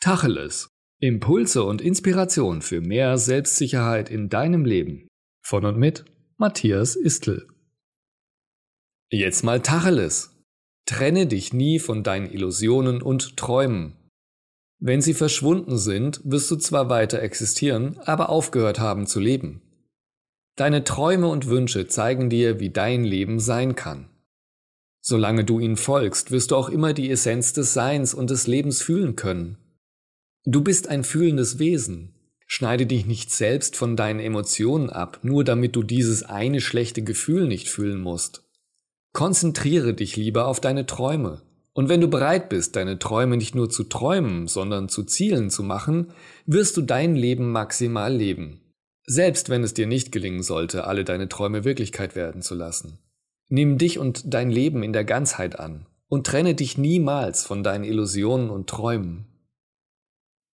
Tacheles. Impulse und Inspiration für mehr Selbstsicherheit in deinem Leben. Von und mit Matthias Istl. Jetzt mal Tacheles. Trenne dich nie von deinen Illusionen und Träumen. Wenn sie verschwunden sind, wirst du zwar weiter existieren, aber aufgehört haben zu leben. Deine Träume und Wünsche zeigen dir, wie dein Leben sein kann. Solange du ihnen folgst, wirst du auch immer die Essenz des Seins und des Lebens fühlen können. Du bist ein fühlendes Wesen. Schneide dich nicht selbst von deinen Emotionen ab, nur damit du dieses eine schlechte Gefühl nicht fühlen musst. Konzentriere dich lieber auf deine Träume. Und wenn du bereit bist, deine Träume nicht nur zu träumen, sondern zu Zielen zu machen, wirst du dein Leben maximal leben. Selbst wenn es dir nicht gelingen sollte, alle deine Träume Wirklichkeit werden zu lassen. Nimm dich und dein Leben in der Ganzheit an und trenne dich niemals von deinen Illusionen und Träumen.